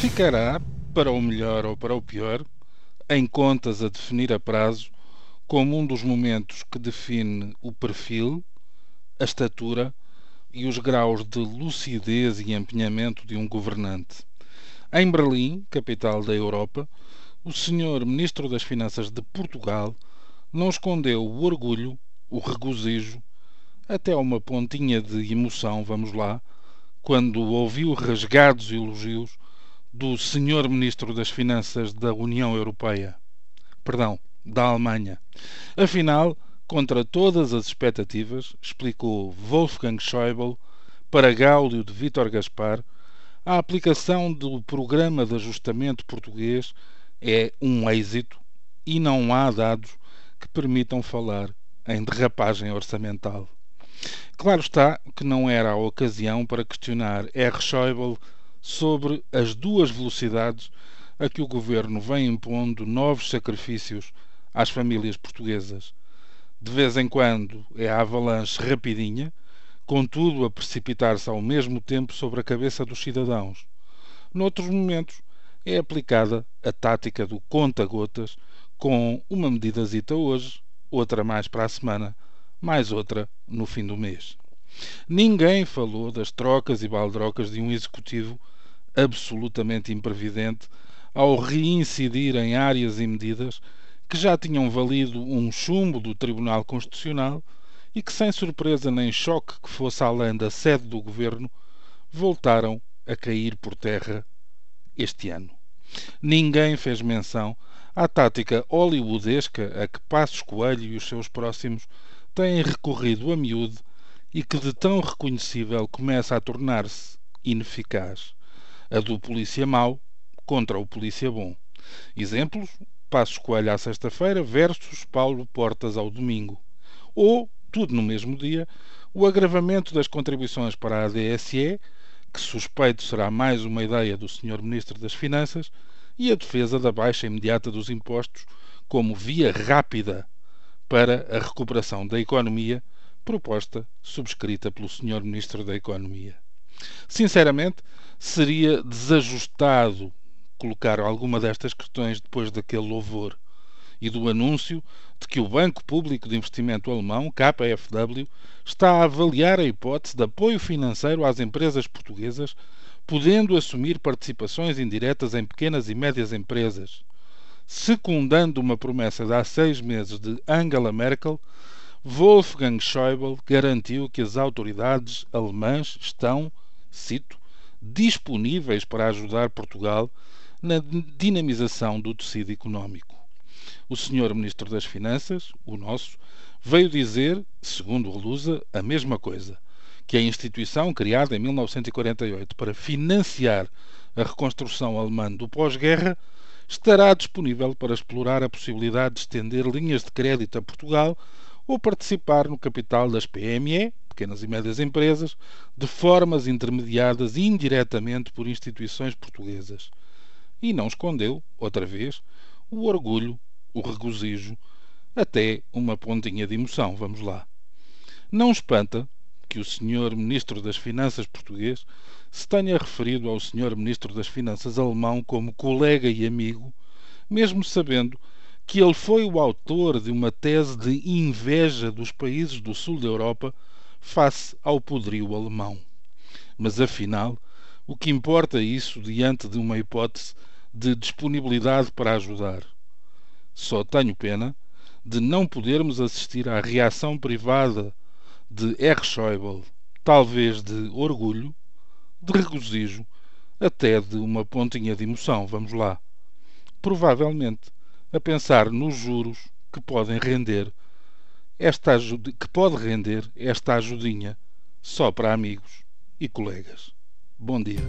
Ficará, para o melhor ou para o pior, em contas a definir a prazo, como um dos momentos que define o perfil, a estatura e os graus de lucidez e empenhamento de um governante. Em Berlim, capital da Europa, o senhor Ministro das Finanças de Portugal não escondeu o orgulho, o regozijo, até uma pontinha de emoção, vamos lá, quando ouviu rasgados elogios do senhor Ministro das Finanças da União Europeia. Perdão, da Alemanha. Afinal, contra todas as expectativas, explicou Wolfgang Schäuble para Gáulio de Vítor Gaspar, a aplicação do programa de ajustamento português é um êxito e não há dados que permitam falar em derrapagem orçamental. Claro está que não era a ocasião para questionar R. Schäuble sobre as duas velocidades a que o governo vem impondo novos sacrifícios às famílias portuguesas. De vez em quando é a avalanche rapidinha, contudo a precipitar-se ao mesmo tempo sobre a cabeça dos cidadãos. Noutros momentos é aplicada a tática do conta-gotas, com uma medidazita hoje, outra mais para a semana, mais outra no fim do mês. Ninguém falou das trocas e baldrocas de um executivo absolutamente imprevidente ao reincidir em áreas e medidas que já tinham valido um chumbo do Tribunal Constitucional e que, sem surpresa nem choque que fosse além da sede do governo, voltaram a cair por terra este ano. Ninguém fez menção à tática hollywoodesca a que Passos Coelho e os seus próximos têm recorrido a miúdo e que de tão reconhecível começa a tornar-se ineficaz. A do polícia mau contra o polícia bom. Exemplos: Passos Coelho à sexta-feira versus Paulo Portas ao domingo. Ou, tudo no mesmo dia, o agravamento das contribuições para a DSE, que suspeito será mais uma ideia do Sr. Ministro das Finanças, e a defesa da baixa imediata dos impostos como via rápida para a recuperação da economia, proposta subscrita pelo Sr. Ministro da Economia. Sinceramente, seria desajustado colocar alguma destas questões depois daquele louvor e do anúncio de que o Banco Público de Investimento Alemão, KfW, está a avaliar a hipótese de apoio financeiro às empresas portuguesas, podendo assumir participações indiretas em pequenas e médias empresas, secundando uma promessa de há seis meses de Angela Merkel, Wolfgang Schäuble garantiu que as autoridades alemãs estão, cito, disponíveis para ajudar Portugal na dinamização do tecido económico. O senhor Ministro das Finanças, o nosso, veio dizer, segundo Lusa, a mesma coisa, que a instituição criada em 1948 para financiar a reconstrução alemã do pós-guerra estará disponível para explorar a possibilidade de estender linhas de crédito a Portugal ou participar no capital das PME, pequenas e médias empresas, de formas intermediadas indiretamente por instituições portuguesas. E não escondeu, outra vez, o orgulho, o regozijo, até uma pontinha de emoção. Vamos lá. Não espanta que o Sr. Ministro das Finanças português se tenha referido ao Sr. Ministro das Finanças alemão como colega e amigo, mesmo sabendo que ele foi o autor de uma tese de inveja dos países do sul da Europa face ao poderio alemão. Mas afinal, o que importa é isso diante de uma hipótese de disponibilidade para ajudar? Só tenho pena de não podermos assistir à reação privada de R. Schäuble, talvez de orgulho, de regozijo, até de uma pontinha de emoção, vamos lá. Provavelmente a pensar nos juros que podem render esta ajuda, que pode render esta ajudinha só para amigos e colegas. Bom dia.